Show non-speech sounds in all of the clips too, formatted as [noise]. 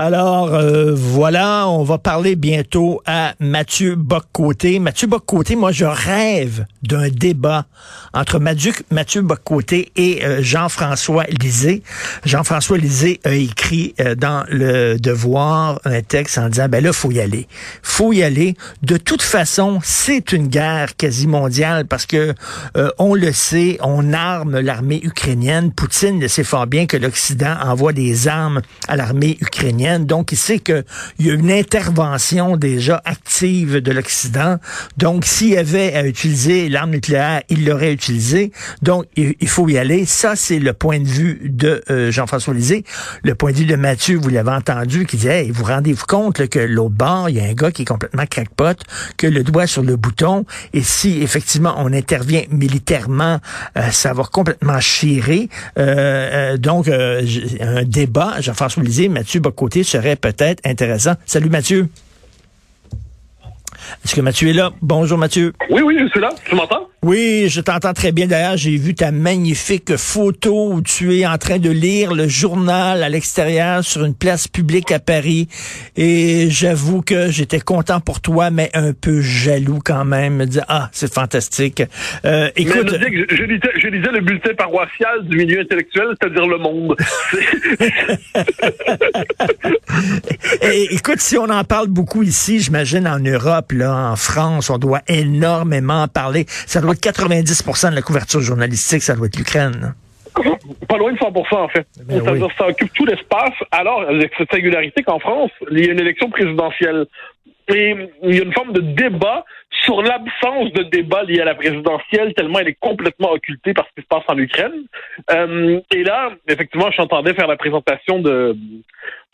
Alors euh, voilà, on va parler bientôt à Mathieu Boccoté. Mathieu Boccoté, moi je rêve d'un débat entre Mathieu, Mathieu Boccoté et euh, Jean-François Lisée. Jean-François Lisée a écrit euh, dans le Devoir un texte en disant ben là faut y aller, faut y aller. De toute façon, c'est une guerre quasi mondiale parce que on le sait, on arme l'armée ukrainienne. Poutine le sait fort bien que l'Occident envoie des armes à l'armée ukrainienne donc, il sait qu'il y a une intervention déjà active de l'Occident. Donc, s'il avait à utiliser l'arme nucléaire, il l'aurait utilisée. Donc, il, faut y aller. Ça, c'est le point de vue de euh, Jean-François Lisée. Le point de vue de Mathieu, vous l'avez entendu, qui disait, hey, vous rendez-vous compte que l'autre bord, il y a un gars qui est complètement crackpot, que le doigt sur le bouton, et si effectivement on intervient militairement, euh, ça va complètement chirer. Euh, donc, un débat, Jean-François Lisée, Mathieu Bocoté, serait peut-être intéressant. Salut Mathieu. Est-ce que Mathieu est là? Bonjour Mathieu. Oui, oui, je suis là. Tu m'entends? Oui, je t'entends très bien. D'ailleurs, j'ai vu ta magnifique photo où tu es en train de lire le journal à l'extérieur sur une place publique à Paris. Et j'avoue que j'étais content pour toi, mais un peu jaloux quand même. Me dire, ah, c'est fantastique. Euh, écoute. je, lisais, le bulletin paroissial du milieu intellectuel, c'est-à-dire Le Monde. [laughs] et, écoute, si on en parle beaucoup ici, j'imagine en Europe, là, en France, on doit énormément en parler. Ça 90% de la couverture journalistique, ça doit être l'Ukraine. Pas loin de 100% en fait. Ben ça occupe tout l'espace. Alors, avec cette singularité qu'en France, il y a une élection présidentielle. Et il y a une forme de débat sur l'absence de débat lié à la présidentielle, tellement elle est complètement occultée par ce qui se passe en Ukraine. Euh, et là, effectivement, j'entendais faire la présentation de,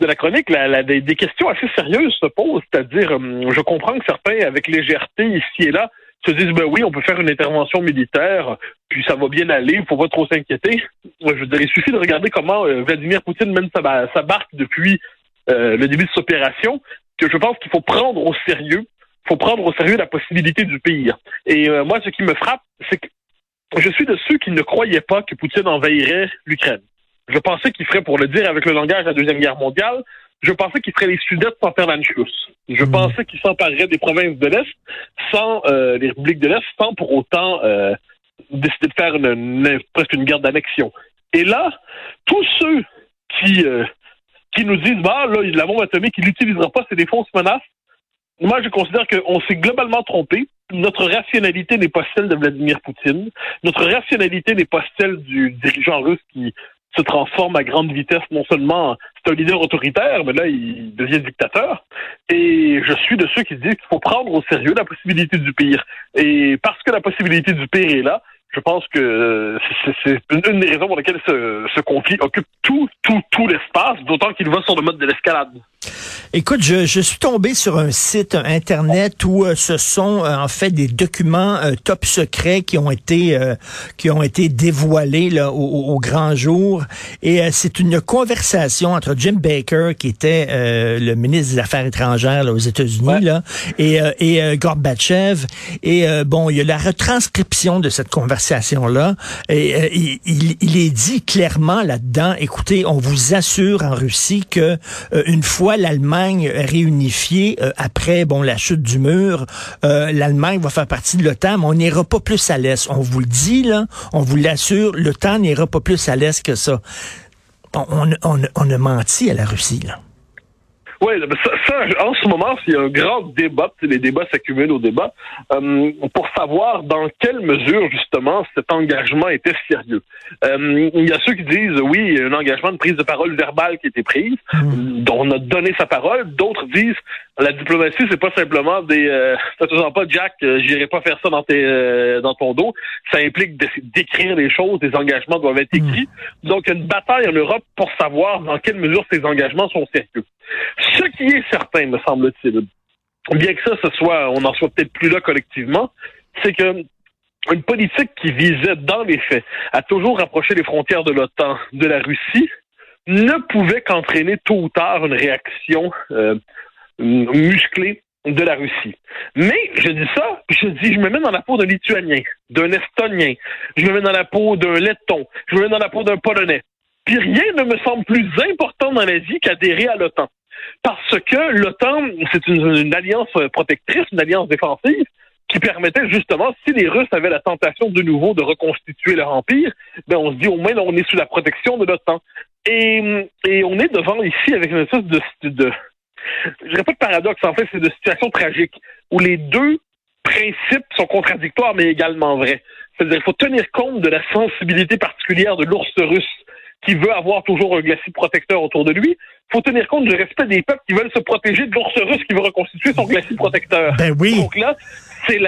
de la chronique, la, des, questions assez sérieuses se posent, c'est-à-dire, euh, je comprends que certains, avec légèreté ici et là, se disent ben oui, on peut faire une intervention militaire, puis ça va bien aller, il faut pas trop s'inquiéter. Je veux dire, il suffit de regarder comment euh, Vladimir Poutine mène sa, barque depuis euh, le début de cette opération, que je pense qu'il faut prendre au sérieux. Faut prendre au sérieux la possibilité du pire. Et euh, moi, ce qui me frappe, c'est que je suis de ceux qui ne croyaient pas que Poutine envahirait l'Ukraine. Je pensais qu'il ferait, pour le dire avec le langage de la Deuxième Guerre mondiale, je pensais qu'il ferait les Sudètes sans faire l'Anschluss. Je hmm. pensais qu'il s'emparerait des provinces de l'Est sans euh, les républiques de l'Est, sans pour autant euh, décider de faire une, presque une guerre d'annexion. Et là, tous ceux qui euh, qui nous disent bah là, la bombe atomique, il l'utilisera pas, c'est des fausses menaces. Moi, je considère qu'on s'est globalement trompé. Notre rationalité n'est pas celle de Vladimir Poutine. Notre rationalité n'est pas celle du dirigeant russe qui se transforme à grande vitesse. Non seulement c'est un leader autoritaire, mais là, il devient dictateur. Et je suis de ceux qui disent qu'il faut prendre au sérieux la possibilité du pire. Et parce que la possibilité du pire est là, je pense que c'est une des raisons pour lesquelles ce, ce conflit occupe tout, tout, tout l'espace, d'autant qu'il va sur le mode de l'escalade. Écoute, je, je, suis tombé sur un site internet où euh, ce sont euh, en fait des documents euh, top secrets qui ont été qui ont été dévoilés là, au, grand jour. Et c'est une conversation entre Jim Baker qui était le ministre des Affaires étrangères là, aux États-Unis là et et Gorbatchev. Et bon il y a la retranscription de cette conversation là et il, il est dit clairement là-dedans écoutez on vous assure en Russie que une fois l'Allemagne réunifiée euh, après bon la chute du mur, euh, l'Allemagne va faire partie de l'OTAN, mais on n'ira pas plus à l'est. On vous le dit là, on vous l'assure, l'OTAN n'ira pas plus à l'est que ça. On, on, on a menti à la Russie là. Oui, ça, en ce moment, il y a un grand débat, les débats s'accumulent au débat, euh, pour savoir dans quelle mesure, justement, cet engagement était sérieux. Euh, il y a ceux qui disent, oui, il y a un engagement de prise de parole verbale qui a été prise, mmh. dont on a donné sa parole. D'autres disent, la diplomatie, c'est pas simplement des, euh, [laughs] te pas, Jack, euh, j'irai pas faire ça dans tes, euh, dans ton dos. Ça implique d'écrire les choses, des engagements doivent être écrits. Mmh. Donc, une bataille en Europe pour savoir dans quelle mesure ces engagements sont sérieux. Ce qui est certain, me semble-t-il, bien que ça, ce soit, on n'en soit peut-être plus là collectivement, c'est que une politique qui visait, dans les faits, à toujours rapprocher les frontières de l'OTAN de la Russie, ne pouvait qu'entraîner tôt ou tard une réaction euh, musclée de la Russie. Mais je dis ça, je dis, je me mets dans la peau d'un Lituanien, d'un Estonien, je me mets dans la peau d'un Letton, je me mets dans la peau d'un Polonais. Puis rien ne me semble plus important dans la vie qu'adhérer à l'OTAN. parce que l'OTAN, c'est une, alliance protectrice, une alliance défensive qui permettait justement, si les Russes avaient la tentation de nouveau de reconstituer leur empire, ben on se dit au moins on est sous la protection de l'OTAN. Et, et on est devant ici avec une espèce de, de je dirais pas de paradoxe, en fait, c'est de situation tragique où les deux principes sont contradictoires mais également vrais. C'est-à-dire qu'il faut tenir compte de la sensibilité particulière de l'ours russe qui veut avoir toujours un glacis protecteur autour de lui. Il faut tenir compte du respect des peuples qui veulent se protéger de l'ours russe qui veut reconstituer son glacis protecteur. Ben oui. Donc là, c'est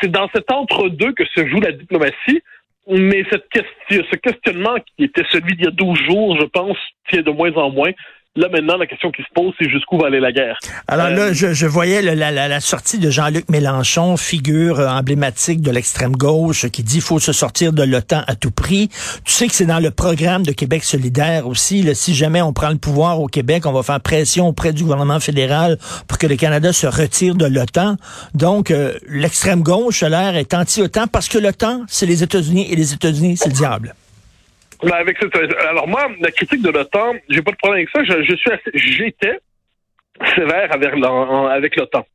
c'est dans cet entre-deux que se joue la diplomatie. Mais cette question, ce questionnement qui était celui d'il y a 12 jours, je pense, tient de moins en moins. Là, maintenant, la question qui se pose, c'est jusqu'où va aller la guerre? Alors là, euh, je, je voyais la, la, la, sortie de Jean-Luc Mélenchon, figure euh, emblématique de l'extrême gauche, qui dit qu'il faut se sortir de l'OTAN à tout prix. Tu sais que c'est dans le programme de Québec solidaire aussi. Là, si jamais on prend le pouvoir au Québec, on va faire pression auprès du gouvernement fédéral pour que le Canada se retire de l'OTAN. Donc, euh, l'extrême gauche, l'air, est anti-OTAN parce que l'OTAN, c'est les États-Unis et les États-Unis, c'est le diable. Avec alors moi, la critique de l'OTAN, j'ai pas de problème avec ça. Je, suis j'étais sévère avec, avec l'OTAN.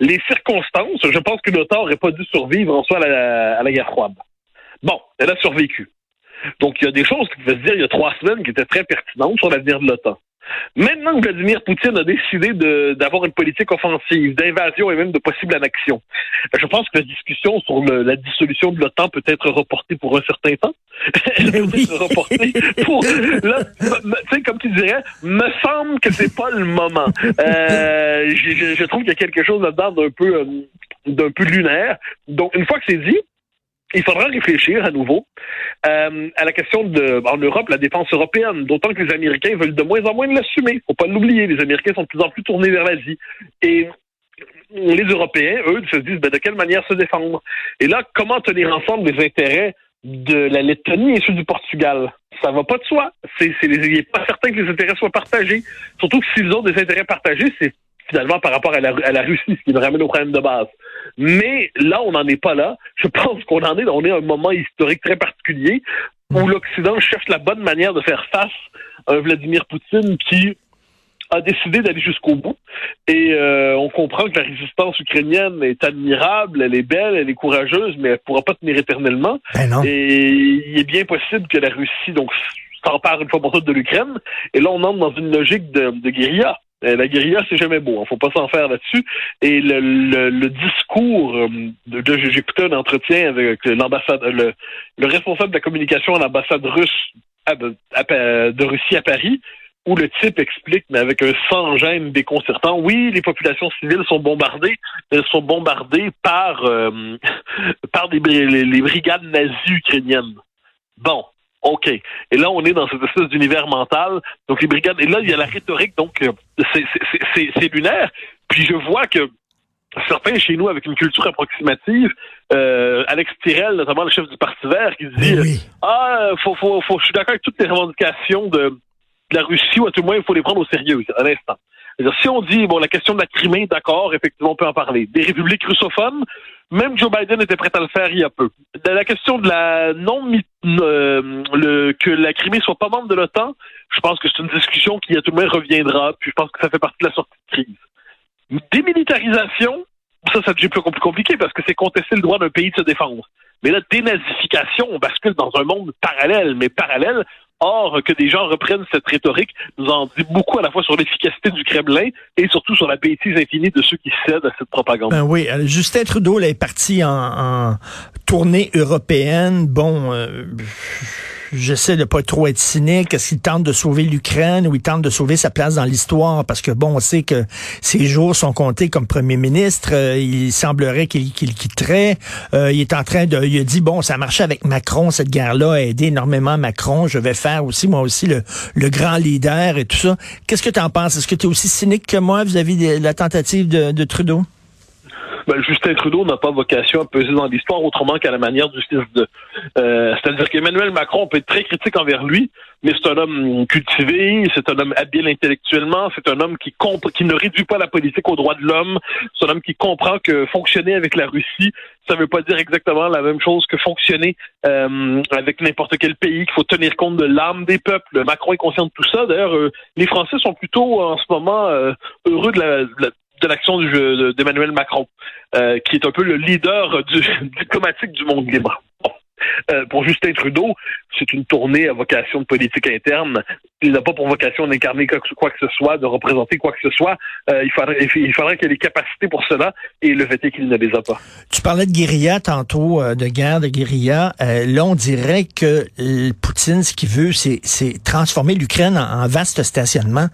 Les circonstances, je pense que l'OTAN aurait pas dû survivre en soi à la, à la guerre froide. Bon, elle a survécu. Donc, il y a des choses qui pouvaient se dire il y a trois semaines qui étaient très pertinentes sur l'avenir de l'OTAN. Maintenant que Vladimir Poutine a décidé d'avoir une politique offensive, d'invasion et même de possible annexion, je pense que la discussion sur la dissolution de l'OTAN peut être reportée pour un certain temps. [laughs] Elle peut être reportée pour... Là, tu sais, comme tu dirais, me semble que c'est pas le moment. Euh, je, trouve qu'il y a quelque chose là-dedans d'un peu, euh, d'un peu lunaire. Donc, une fois que c'est dit, il faudra réfléchir à nouveau euh, à la question de, en Europe, la défense européenne, d'autant que les Américains veulent de moins en moins l'assumer. faut pas l'oublier, les Américains sont de plus en plus tournés vers l'Asie. Et les Européens, eux, se disent ben, de quelle manière se défendre? Et là, comment tenir ensemble les intérêts de la Lettonie et ceux du Portugal? Ça va pas de soi. C'est, il n'est pas certain que les intérêts soient partagés. Surtout que s'ils ont des intérêts partagés, c'est finalement par rapport à la, à la Russie, ce qui nous ramène au problème de base. Mais là, on n'en est pas là. Je pense qu'on en est, on est à un moment historique très particulier où mm. l'Occident cherche la bonne manière de faire face à un Vladimir Poutine qui a décidé d'aller jusqu'au bout. Et euh, on comprend que la résistance ukrainienne est admirable, elle est belle, elle est courageuse, mais elle ne pourra pas tenir éternellement. Ben et il est bien possible que la Russie donc s'empare une fois pour toutes de l'Ukraine. Et là, on entre dans une logique de, de guérilla. Euh, la guérilla, c'est jamais beau. Hein, faut pas s'en faire là-dessus. Et le, le, discours euh, de, de écouté un entretien avec l'ambassade, le, le, responsable de la communication à l'ambassade russe de Russie à Paris, où le type explique, mais avec un sans-gêne déconcertant, oui, les populations civiles sont bombardées, elles sont bombardées par euh, [laughs] par des, les brigades nazies ukrainiennes. Bon, OK. Et là, on est dans cette espèce d'univers mental. Donc, les brigades. Et là, il y a la rhétorique. Donc, euh, c'est lunaire. Puis, je vois que certains chez nous, avec une culture approximative, euh, Alex Tirel, notamment le chef du Parti vert, qui dit Ah, faut, faut, faut, je suis d'accord avec toutes les revendications de, de la Russie, ou à tout le moins, il faut les prendre au sérieux, à l'instant si on dit, bon, la question de la Crimée, d'accord, effectivement, on peut en parler. Des républiques russophones, même Joe Biden était prêt à le faire il y a peu. La question de la non euh, que la Crimée soit pas membre de l'OTAN, je pense que c'est une discussion qui à tout le moins reviendra, puis je pense que ça fait partie de la sortie de crise. Démilitarisation, ça, ça devient plus compliqué parce que c'est contester le droit d'un pays de se défendre. Mais la dénazification, on bascule dans un monde parallèle, mais parallèle, Or, que des gens reprennent cette rhétorique nous en dit beaucoup à la fois sur l'efficacité du Kremlin et surtout sur la bêtise infinie de ceux qui cèdent à cette propagande. Ben oui, euh, Justin Trudeau là, est parti en, en tournée européenne. Bon, euh, j'essaie de pas trop être cynique. Est-ce qu'il tente de sauver l'Ukraine ou il tente de sauver sa place dans l'histoire? Parce que bon, on sait que ses jours sont comptés comme premier ministre. Euh, il semblerait qu'il quitterait. Euh, il est en train de, il a dit bon, ça a marché avec Macron cette guerre-là, a aidé énormément Macron. Je vais faire aussi moi aussi le, le grand leader et tout ça. Qu'est-ce que tu en penses? Est-ce que tu es aussi cynique que moi vis-à-vis de la tentative de Trudeau? Ben, Justin Trudeau n'a pas vocation à peser dans l'histoire autrement qu'à la manière du fils de. Euh, C'est-à-dire qu'Emmanuel Macron peut être très critique envers lui, mais c'est un homme cultivé, c'est un homme habile intellectuellement, c'est un homme qui qui ne réduit pas la politique aux droits de l'homme, c'est un homme qui comprend que fonctionner avec la Russie, ça ne veut pas dire exactement la même chose que fonctionner euh, avec n'importe quel pays, qu'il faut tenir compte de l'âme des peuples. Macron est conscient de tout ça. D'ailleurs, euh, les Français sont plutôt en ce moment euh, heureux de la, de l'action d'Emmanuel Macron, qui est un peu le leader du, diplomatique du monde libre. Euh, pour Justin Trudeau, c'est une tournée à vocation de politique interne. Il n'a pas pour vocation d'incarner quoi que ce soit, de représenter quoi que ce soit. Euh, il faudrait, il faudrait qu'il ait les capacités pour cela, et le fait est qu'il ne les a pas. Tu parlais de guérilla tantôt, euh, de guerre, de guérilla. là, on dirait que Poutine, ce qu'il veut, c'est transformer l'Ukraine en, vaste stationnement.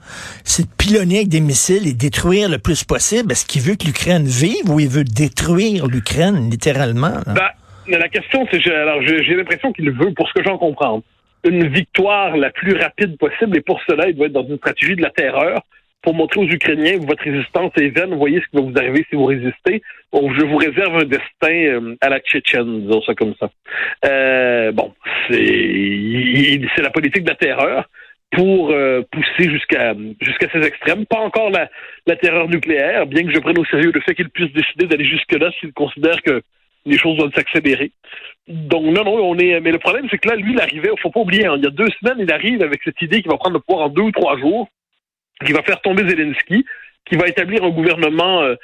C'est de pilonner avec des missiles et détruire le plus possible. Est-ce qu'il veut que l'Ukraine vive ou il veut détruire l'Ukraine, littéralement? Ben, la question, c'est, alors j'ai l'impression qu'il veut, pour ce que j'en comprends, une victoire la plus rapide possible, et pour cela, il doit être dans une stratégie de la terreur pour montrer aux Ukrainiens que votre résistance est vaine. Voyez ce qui va vous arriver si vous résistez. je vous réserve un destin euh, à la Tchétchène, disons ça comme ça. Euh, bon, c'est c'est la politique de la terreur pour euh, pousser jusqu'à jusqu'à ces extrêmes. Pas encore la, la terreur nucléaire, bien que je prenne au sérieux le fait qu'il puisse décider d'aller jusque-là s'il considère que les choses doivent s'accélérer. Donc non, non, on est. Mais le problème, c'est que là, lui, il arrivait. Faut pas oublier. Hein, il y a deux semaines, il arrive avec cette idée qu'il va prendre le pouvoir en deux ou trois jours, qu'il va faire tomber Zelensky, qui va établir un gouvernement euh,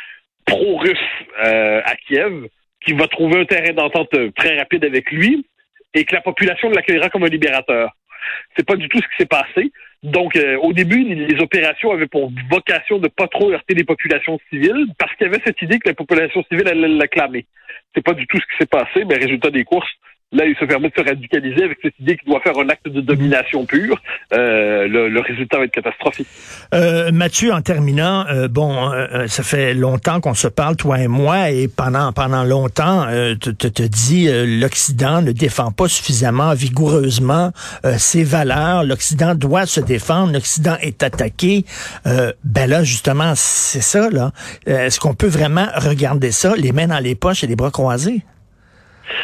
pro-russe euh, à Kiev, qui va trouver un terrain d'entente euh, très rapide avec lui, et que la population l'accueillera comme un libérateur. C'est pas du tout ce qui s'est passé. Donc, au début, les opérations avaient pour vocation de pas trop heurter les populations civiles, parce qu'il y avait cette idée que la population civile allait l'acclamer. C'est pas du tout ce qui s'est passé, mais résultat des courses, Là, il se permet de se radicaliser avec cette idée qu'il doit faire un acte de domination pure. Euh, le, résultat va être catastrophique. Euh, Mathieu, en terminant, euh, bon, euh, ça fait longtemps qu'on se parle, toi et moi, et pendant pendant longtemps, tu te, te dis l'Occident ne défend pas suffisamment vigoureusement ses valeurs. L'Occident doit se défendre. L'Occident est attaqué. ben là, justement, c'est ça. Là, est-ce qu'on peut vraiment regarder ça, les mains dans les poches et les bras croisés?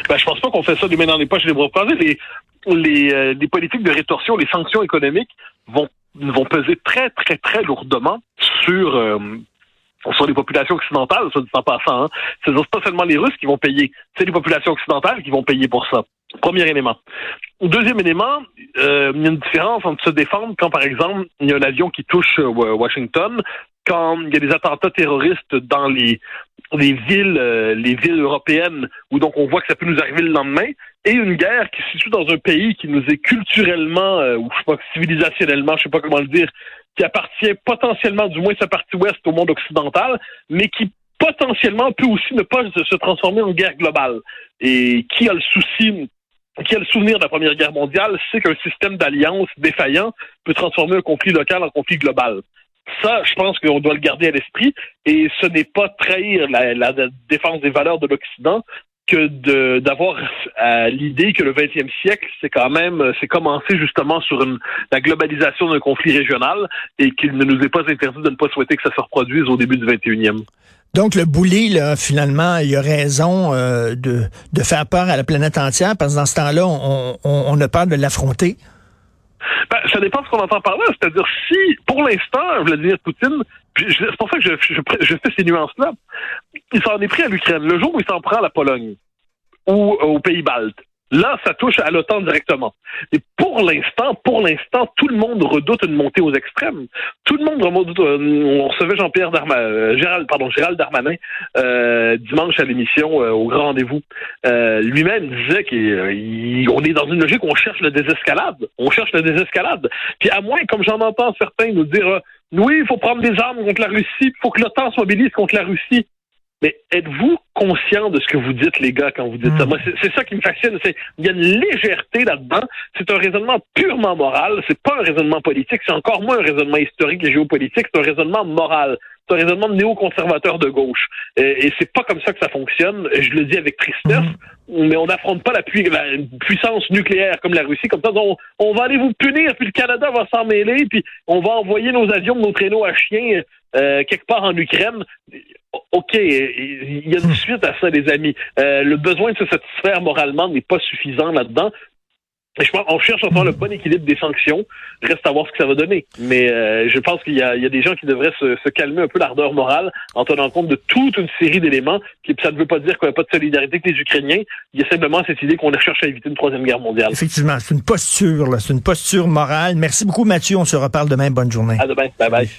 Ben, je pense pas qu'on fait ça du mains dans les poches les bras croisés. Les, les, euh, les politiques de rétorsion, les sanctions économiques vont, vont peser très, très, très lourdement sur, euh, sur les populations occidentales, ça dit en passant. Hein. C'est pas seulement les Russes qui vont payer, c'est les populations occidentales qui vont payer pour ça. Premier élément. Deuxième élément, euh, il y a une différence entre se défendre quand, par exemple, il y a un avion qui touche euh, Washington, quand il y a des attentats terroristes dans les, les villes, euh, les villes européennes, où donc on voit que ça peut nous arriver le lendemain, et une guerre qui se situe dans un pays qui nous est culturellement, ou je sais pas, civilisationnellement, je sais pas comment le dire, qui appartient potentiellement, du moins sa partie ouest, au monde occidental, mais qui potentiellement peut aussi ne pas se transformer en guerre globale. Et qui a le souci qui a le souvenir de la Première Guerre mondiale, c'est qu'un système d'alliance défaillant peut transformer un conflit local en conflit global. Ça, je pense qu'on doit le garder à l'esprit, et ce n'est pas trahir la, défense des valeurs de l'Occident que d'avoir l'idée que le 20e siècle, c'est quand même, c'est commencé justement sur la globalisation d'un conflit régional et qu'il ne nous est pas interdit de ne pas souhaiter que ça se reproduise au début du 21e. Donc, le bouli, là, finalement, il a raison euh, de, de faire peur à la planète entière, parce que dans ce temps-là, on, on, on a peur de l'affronter. Ben, ça dépend de ce qu'on entend par là. C'est-à-dire, si, pour l'instant, Vladimir Poutine, c'est pour ça que je, fais ces nuances-là, il s'en est pris à l'Ukraine. Le jour où il s'en prend à la Pologne ou aux pays baltes, Là, ça touche à l'OTAN directement. Et pour l'instant, pour l'instant, tout le monde redoute une montée aux extrêmes. Tout le monde redoute. Euh, on recevait Jean-Pierre Darmanin, euh, Gérald, pardon, Gérald Darmanin euh, dimanche à l'émission au grand rendez-vous. Lui-même disait qu'on est dans une logique où on cherche la désescalade. On cherche la désescalade. Puis à moins, comme j'en entends certains nous dire, oui, il faut prendre des armes contre la Russie, il faut que l'OTAN se mobilise contre la Russie. Mais êtes-vous conscient de ce que vous dites, les gars, quand vous dites ça? Hmm. Moi, c'est ça qui me fascine. Il y a une légèreté là-dedans. C'est un raisonnement purement moral. C'est pas un raisonnement politique. C'est encore moins un raisonnement historique et géopolitique. C'est un raisonnement moral. C'est un raisonnement néoconservateur de gauche. Et, et c'est pas comme ça que ça fonctionne. Je le dis avec tristesse. Hmm. Mais on n'affronte pas la, puissance nucléaire comme la Russie. Comme ça, on, on va aller vous punir, puis le Canada va s'en mêler, puis on va envoyer nos avions, nos traîneaux à chiens euh, quelque part en Ukraine OK, il y a une suite à ça, les amis. Euh, le besoin de se satisfaire moralement n'est pas suffisant là-dedans. Je pense on cherche enfin le bon équilibre des sanctions. Reste à voir ce que ça va donner. Mais euh, je pense qu'il y, a, des gens qui devraient se, calmer un peu l'ardeur morale en tenant compte de toute une série d'éléments. Ça ne veut pas dire qu'il n'y a pas de solidarité avec les Ukrainiens. Il y a simplement cette idée qu'on cherche à éviter une troisième guerre mondiale. Effectivement, c'est une posture, c'est une posture morale. Merci beaucoup, Mathieu. On se reparle demain. Bonne journée. À demain. Bye bye.